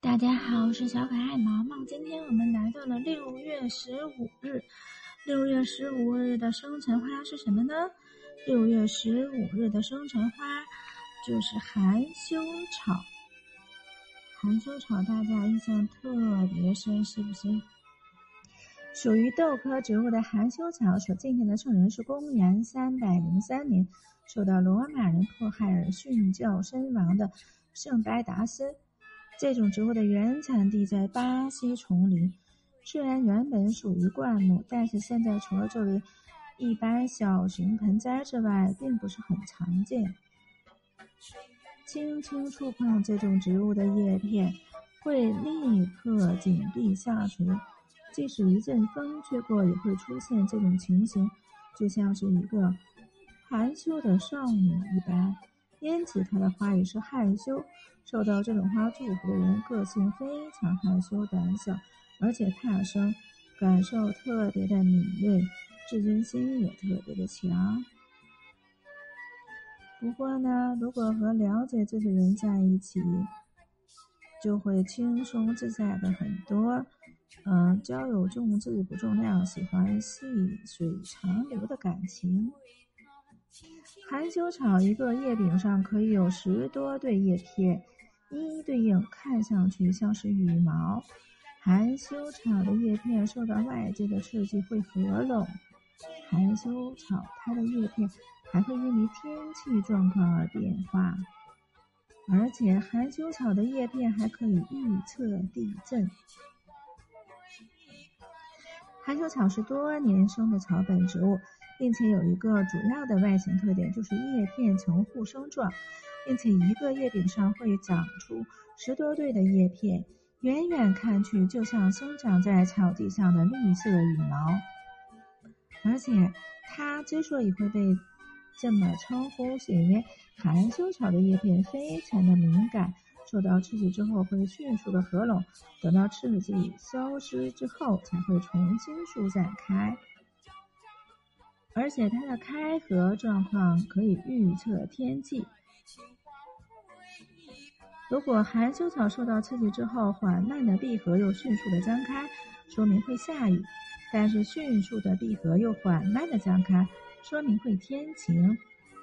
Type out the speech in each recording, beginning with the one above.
大家好，我是小可爱毛毛。今天我们来到了六月十五日。六月十五日的生辰花是什么呢？六月十五日的生辰花就是含羞草。含羞草大家印象特别深，是不是？属于豆科植物的含羞草所纪念的圣人是公元三百零三年受到罗马人迫害而殉教身亡的圣白达斯。这种植物的原产地在巴西丛林，虽然原本属于灌木，但是现在除了作为一般小型盆栽之外，并不是很常见。轻轻触碰这种植物的叶片，会立刻紧闭下垂，即使一阵风吹过，也会出现这种情形，就像是一个含羞的少女一般。因此，它的花语是害羞。受到这种花祝福的人，个性非常害羞胆小，而且怕生，感受特别的敏锐，自尊心也特别的强。不过呢，如果和了解这个人在一起，就会轻松自在的很多。嗯，交友重质不重量，喜欢细水长流的感情。含羞草一个叶柄上可以有十多对叶片。一一对应，看上去像是羽毛。含羞草的叶片受到外界的刺激会合拢。含羞草它的叶片还会因为天气状况而变化，而且含羞草的叶片还可以预测地震。含羞草是多年生的草本植物，并且有一个主要的外形特点，就是叶片呈互生状。并且一个叶柄上会长出十多对的叶片，远远看去就像生长在草地上的绿色羽毛。而且它之所以会被这么称呼，是因为含羞草的叶片非常的敏感，受到刺激之后会迅速的合拢，等到刺激消失之后才会重新舒展开。而且它的开合状况可以预测天气。如果含羞草受到刺激之后缓慢的闭合又迅速的张开，说明会下雨；但是迅速的闭合又缓慢的张开，说明会天晴。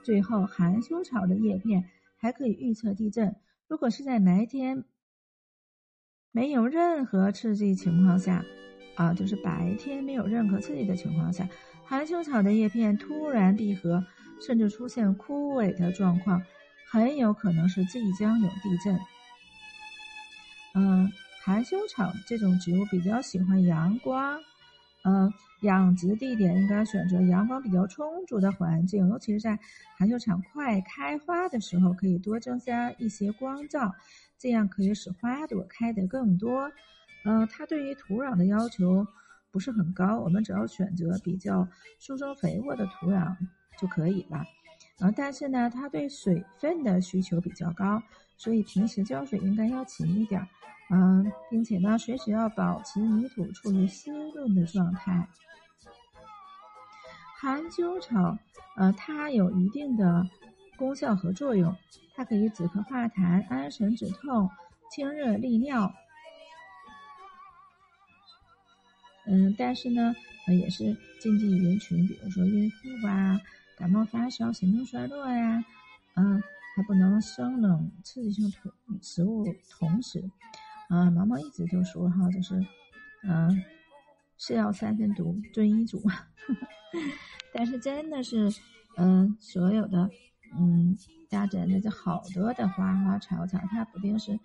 最后，含羞草的叶片还可以预测地震。如果是在白天没有任何刺激情况下，啊，就是白天没有任何刺激的情况下，含羞草的叶片突然闭合，甚至出现枯萎的状况。很有可能是即将有地震。嗯，含羞草这种植物比较喜欢阳光，嗯，养殖地点应该选择阳光比较充足的环境，尤其是在含羞草快开花的时候，可以多增加一些光照，这样可以使花朵开得更多。嗯，它对于土壤的要求不是很高，我们只要选择比较疏松肥沃的土壤就可以了。啊，但是呢，它对水分的需求比较高，所以平时浇水应该要勤一点，嗯，并且呢，随时要保持泥土处于湿润的状态。含羞草，呃，它有一定的功效和作用，它可以止咳化痰、安神止痛、清热利尿。嗯，但是呢，呃，也是禁忌人群，比如说孕妇。感冒发烧、行动衰弱呀，嗯，还不能生冷刺激性同食物同时，嗯，毛毛一直就说哈，就是，嗯，是药三分毒，遵医嘱。但是真的是，嗯，所有的，嗯，家诊的这好多的花花草草，它不定是，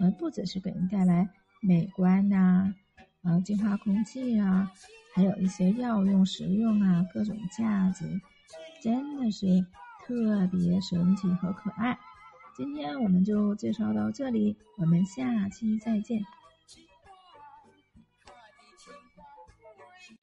嗯，不只是给人带来美观呐，啊，净化空气啊，还有一些药用、食用啊，各种价值。真的是特别神奇和可爱。今天我们就介绍到这里，我们下期再见。